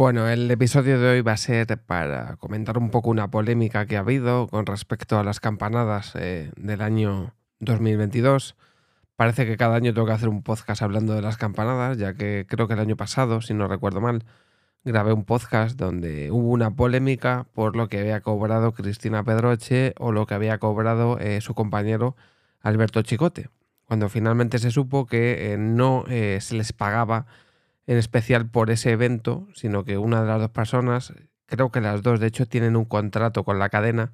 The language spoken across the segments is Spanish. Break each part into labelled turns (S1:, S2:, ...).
S1: Bueno, el episodio de hoy va a ser para comentar un poco una polémica que ha habido con respecto a las campanadas eh, del año 2022. Parece que cada año tengo que hacer un podcast hablando de las campanadas, ya que creo que el año pasado, si no recuerdo mal, grabé un podcast donde hubo una polémica por lo que había cobrado Cristina Pedroche o lo que había cobrado eh, su compañero Alberto Chicote, cuando finalmente se supo que eh, no se les pagaba en especial por ese evento, sino que una de las dos personas, creo que las dos de hecho tienen un contrato con la cadena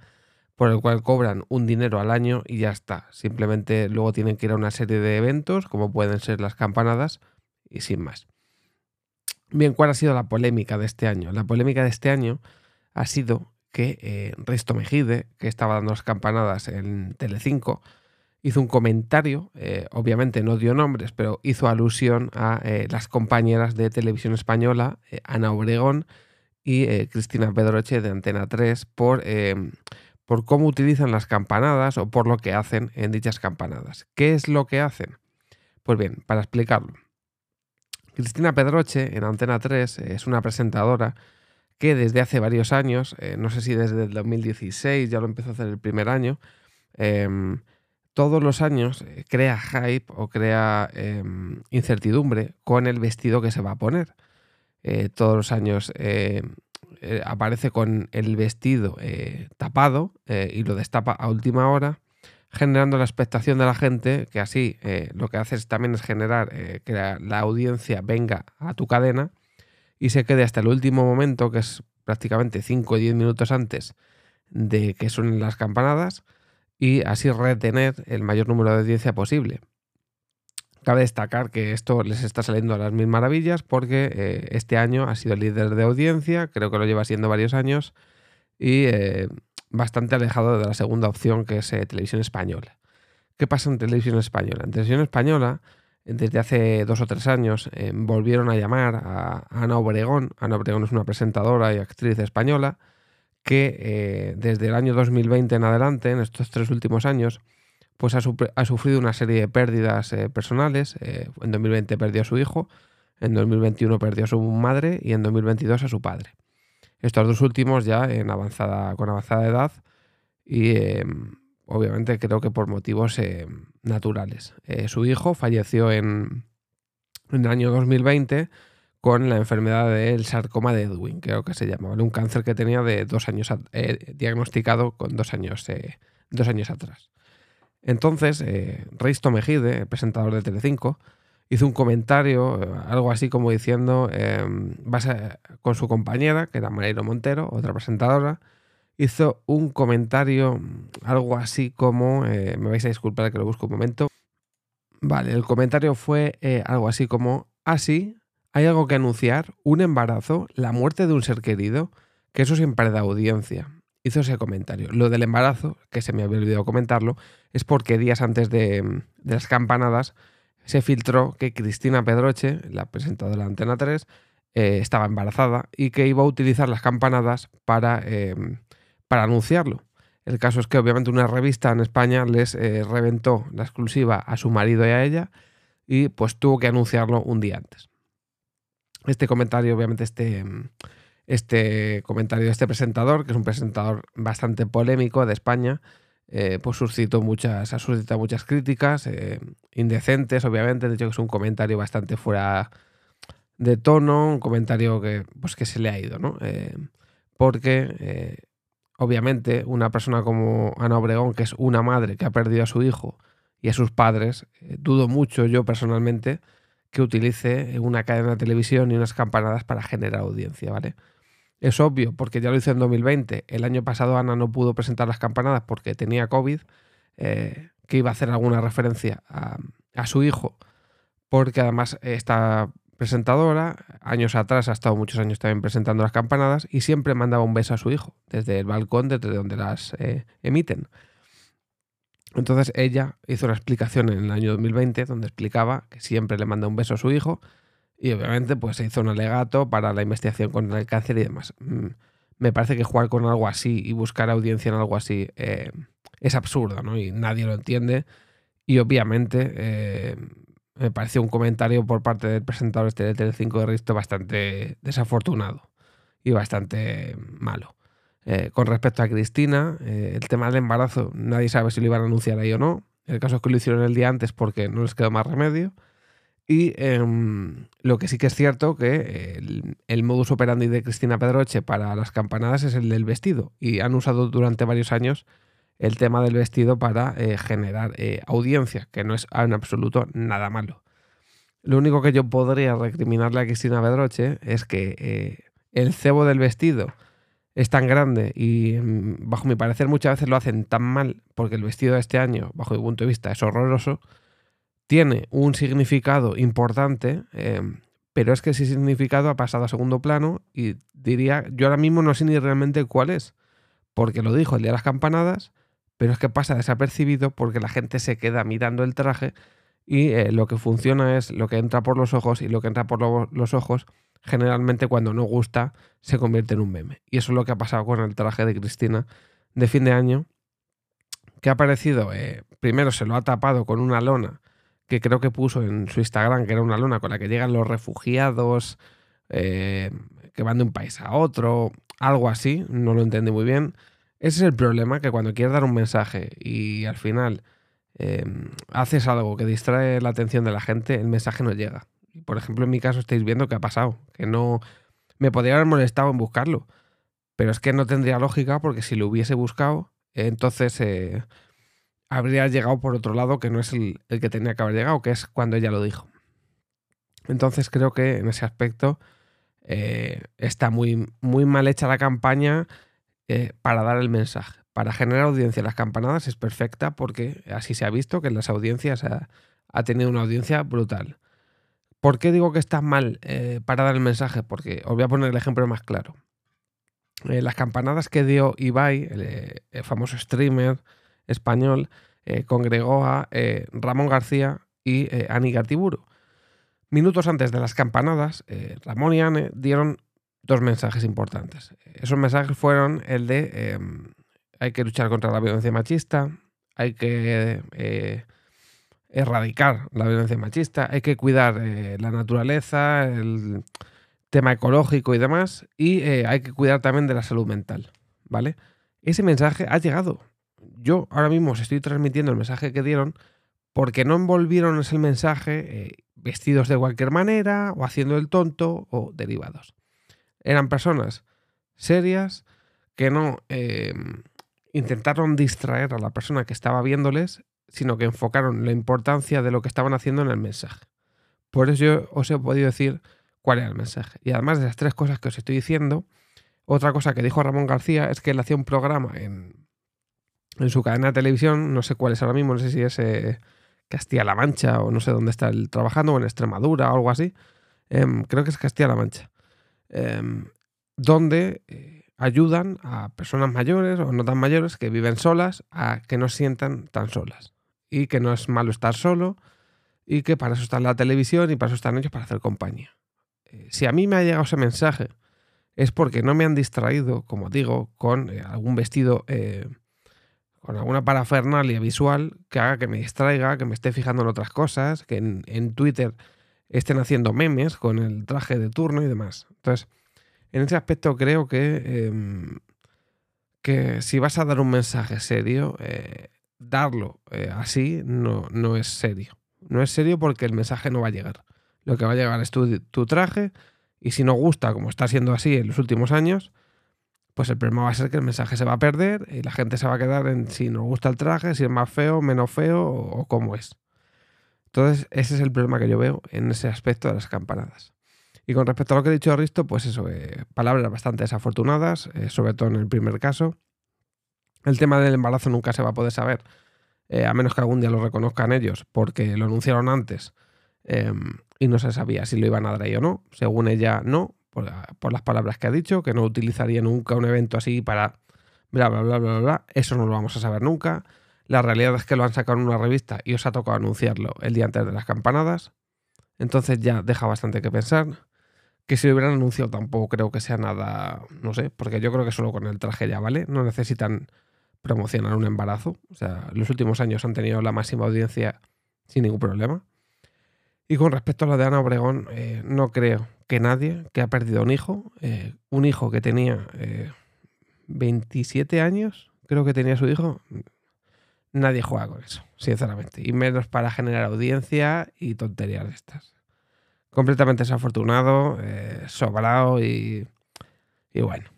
S1: por el cual cobran un dinero al año y ya está. Simplemente luego tienen que ir a una serie de eventos, como pueden ser las campanadas, y sin más. Bien, ¿cuál ha sido la polémica de este año? La polémica de este año ha sido que eh, Risto Mejide, que estaba dando las campanadas en Telecinco, hizo un comentario, eh, obviamente no dio nombres, pero hizo alusión a eh, las compañeras de televisión española, eh, Ana Obregón y Cristina Pedroche de Antena 3, por, por cómo utilizan las campanadas o por lo que hacen en dichas campanadas. ¿Qué es lo que hacen? Pues bien, para explicarlo. Cristina Pedroche en Antena 3 es una presentadora que desde hace varios años, no sé si desde el 2016 ya lo empezó a hacer el primer año, em, todos los años eh, crea hype o crea em, incertidumbre con el vestido que se va a poner. Eh, todos los años eh, aparece con el vestido tapado y lo destapa a última hora, generando la expectación de la gente, que así lo que haces también es generar que la, audiencia venga a tu cadena y se quede hasta el último momento, que es prácticamente 5 o 10 minutos antes de que suenen las campanadas y así retener el mayor número de audiencia posible. Cabe destacar que esto les está saliendo a las mil maravillas porque eh, este año ha sido líder de audiencia, creo que lo lleva siendo varios años y eh, bastante alejado de la segunda opción que es eh, televisión española. ¿Qué pasa en televisión española? En televisión española, desde hace dos o tres años, volvieron a llamar a Ana Obregón. Ana Obregón es una presentadora y actriz española que eh, desde el año 2020 en adelante, en estos tres últimos años, pues ha, sufrido una serie de pérdidas eh, personales. Eh, en 2020 perdió a su hijo, en 2021 perdió a su madre y en 2022 a su padre. Estos dos últimos ya en avanzada, con avanzada edad y obviamente creo que por motivos naturales. su hijo falleció en, en el año 2020 con la enfermedad del sarcoma de Edwin, creo que se llamaba, un cáncer que tenía de dos años, eh, diagnosticado con dos años, eh, dos años atrás. Entonces, eh, Reisto Mejide, presentador de Telecinco, hizo un comentario, algo así como diciendo, em, con su compañera, que era Mareiro Montero, otra presentadora, hizo un comentario, algo así como, me vais a disculpar que lo busco un momento. Vale, el comentario fue algo así como, así, hay algo que anunciar, un embarazo, la muerte de un ser querido, que eso siempre da audiencia. Hizo ese comentario. Lo del embarazo, que se me había olvidado comentarlo, es porque días antes de, las campanadas se filtró que Cristina Pedroche, la presentadora de Antena 3, eh, estaba embarazada y que iba a utilizar las campanadas para, em, para anunciarlo. El caso es que obviamente una revista en España les eh, reventó la exclusiva a su marido y a ella y pues tuvo que anunciarlo un día antes. Este comentario, obviamente, este, este comentario de este presentador, que es un presentador bastante polémico de España, eh, pues suscitó muchas, ha suscitado muchas críticas, eh, indecentes, obviamente. De hecho, que es un comentario bastante fuera de tono, un comentario que, pues, que se le ha ido, ¿no? Eh, porque, obviamente, una persona como Ana Obregón, que es una madre que ha perdido a su hijo y a sus padres, dudo mucho yo personalmente que utilice una cadena de televisión y unas campanadas para generar audiencia, ¿vale? Es obvio, porque ya lo hizo en 2020. El año pasado Ana no pudo presentar las campanadas porque tenía COVID, eh, que iba a hacer alguna referencia a, su hijo, porque además esta presentadora, años atrás, ha estado muchos años también presentando las campanadas y siempre mandaba un beso a su hijo, desde el balcón, desde donde las eh, emiten. Entonces ella hizo una explicación en el año 2020 donde explicaba que siempre le manda un beso a su hijo y obviamente pues se hizo un alegato para la investigación contra el cáncer y demás. Mm, me parece que jugar con algo así y buscar audiencia en algo así eh, es absurdo, ¿no? Y nadie lo entiende. Y obviamente, eh, me pareció un comentario por parte del presentador este de Tele5 de Risto bastante desafortunado y bastante malo. Eh, con respecto a Cristina, eh, el tema del embarazo, nadie sabe si lo iban a anunciar ahí o no. El caso es que lo hicieron el día antes porque no les quedó más remedio. Y em, lo que sí que es cierto que el, modus operandi de Cristina Pedroche para las campanadas es el del vestido. Y han usado durante varios años el tema del vestido para eh, generar audiencia, que no es en absoluto nada malo. Lo único que yo podría recriminarle a Cristina Pedroche es que el cebo del vestido es tan grande y mm, bajo mi parecer muchas veces lo hacen tan mal porque el vestido de este año, bajo mi punto de vista, es horroroso tiene un significado importante, eh, pero es que ese significado ha pasado a segundo plano y diría, yo ahora mismo no sé ni realmente cuál es, porque lo dijo el día de las campanadas, pero es que pasa desapercibido porque la gente se queda mirando el traje y eh, lo que funciona es lo que entra por los ojos y lo que entra por los ojos generalmente cuando no gusta se convierte en un meme. Y eso es lo que ha pasado con el traje de Cristina de fin de año, que ha aparecido, eh, primero se lo ha tapado con una lona que creo que puso en su Instagram, que era una luna con la que llegan los refugiados, eh, que van de un país a otro, algo así, no lo entendí muy bien. Ese es el problema, que cuando quieres dar un mensaje y al final em, haces algo que distrae la atención de la gente, el mensaje no llega. Por ejemplo, en mi caso estáis viendo que ha pasado, que no me podría haber molestado en buscarlo, pero es que no tendría lógica porque si lo hubiese buscado, entonces... Eh, habría llegado por otro lado que no es el, que tenía que haber llegado, que es cuando ella lo dijo. Entonces creo que en ese aspecto eh, está muy, muy mal hecha la campaña eh, para dar el mensaje. Para generar audiencia las campanadas es perfecta porque así se ha visto que en las audiencias ha, tenido una audiencia brutal. ¿Por qué digo que está mal eh, para dar el mensaje? Porque os voy a poner el ejemplo más claro. las campanadas que dio Ibai, el famoso streamer, español eh, congregó a eh, Ramón García y eh, Ani Gartiburu. Minutos antes de las campanadas, Ramón y Anne dieron dos mensajes importantes. Esos mensajes fueron el de em, hay que luchar contra la violencia machista, hay que erradicar la violencia machista, hay que cuidar la naturaleza, el tema ecológico y demás, y hay que cuidar también de la salud mental, ¿vale? Ese mensaje ha llegado, yo ahora mismo os estoy transmitiendo el mensaje que dieron porque no envolvieron ese mensaje eh, vestidos de cualquier manera o haciendo el tonto o derivados. Eran personas serias que no intentaron distraer a la persona que estaba viéndoles, sino que enfocaron la importancia de lo que estaban haciendo en el mensaje. Por eso yo os he podido decir cuál era el mensaje. Y además de las tres cosas que os estoy diciendo, otra cosa que dijo Ramón García es que él hacía un programa en, en su cadena de televisión, no sé cuál es ahora mismo, no sé si es eh, Castilla-La Mancha o no sé dónde está él trabajando, o en Extremadura o algo así. Em, creo que es Castilla-La Mancha. Em, donde eh, ayudan a personas mayores o no tan mayores que viven solas a que no sientan tan solas. Y que no es malo estar solo y que para eso está la televisión y para eso están ellos para hacer compañía. Eh, si a mí me ha llegado ese mensaje es porque no me han distraído, como digo, con algún vestido con alguna parafernalia visual que haga que me distraiga, que me esté fijando en otras cosas, que en, Twitter estén haciendo memes con el traje de turno y demás. Entonces, en ese aspecto creo que, em, que si vas a dar un mensaje serio, eh, darlo eh, así no, no es serio. No es serio porque el mensaje no va a llegar. Lo que va a llegar es tu, tu traje y si no gusta, como está siendo así en los últimos años, pues el problema va a ser que el mensaje se va a perder y la gente se va a quedar en si nos gusta el traje, si es más feo, menos feo o, cómo es. Entonces, ese es el problema que yo veo en ese aspecto de las campanadas. Y con respecto a lo que he dicho Aristo, pues eso, eh, palabras bastante desafortunadas, eh, sobre todo en el primer caso. El tema del embarazo nunca se va a poder saber, eh, a menos que algún día lo reconozcan ellos, porque lo anunciaron antes em, y no se sabía si lo iban a dar ahí o no. Según ella, no, por, las palabras que ha dicho, que no utilizaría nunca un evento así para bla, bla, bla, bla, bla. Eso no lo vamos a saber nunca. La realidad es que lo han sacado en una revista y os ha tocado anunciarlo el día antes de las campanadas. Entonces ya deja bastante que pensar. Que si lo hubieran anunciado tampoco creo que sea nada, no sé, porque yo creo que solo con el traje ya vale. No necesitan promocionar un embarazo. O sea, los últimos años han tenido la máxima audiencia sin ningún problema. Y con respecto a lo de Ana Obregón, eh, no creo que nadie que ha perdido un hijo, eh, un hijo que tenía 27 años, creo que tenía su hijo, nadie juega con eso, sinceramente. Y menos para generar audiencia y tonterías de estas. Completamente desafortunado, sobrado y, y bueno,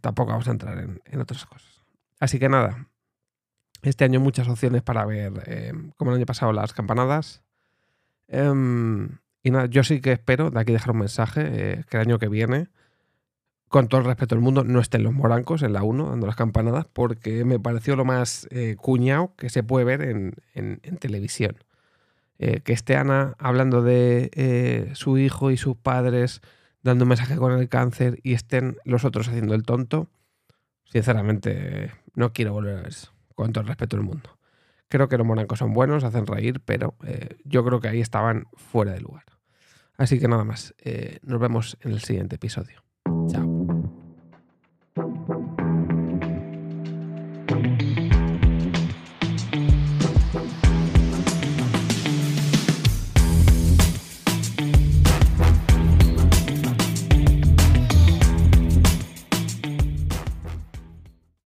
S1: tampoco vamos a entrar en otras cosas. Así que nada, este año muchas opciones para ver, eh, como el año pasado, las campanadas. Em, y nada, yo sí que espero, de aquí dejar un mensaje, eh, que el año que viene, con todo el respeto del mundo, no estén los morancos en la 1 dando las campanadas, porque me pareció lo más eh, cuñado que se puede ver en, televisión. que esté Ana hablando de su hijo y sus padres dando un mensaje con el cáncer y estén los otros haciendo el tonto Sinceramente, no quiero volver a eso, con todo el respeto del mundo. Creo que los monancos son buenos, hacen reír, pero eh, yo creo que ahí estaban fuera de lugar. Así que nada más, eh, nos vemos en el siguiente episodio.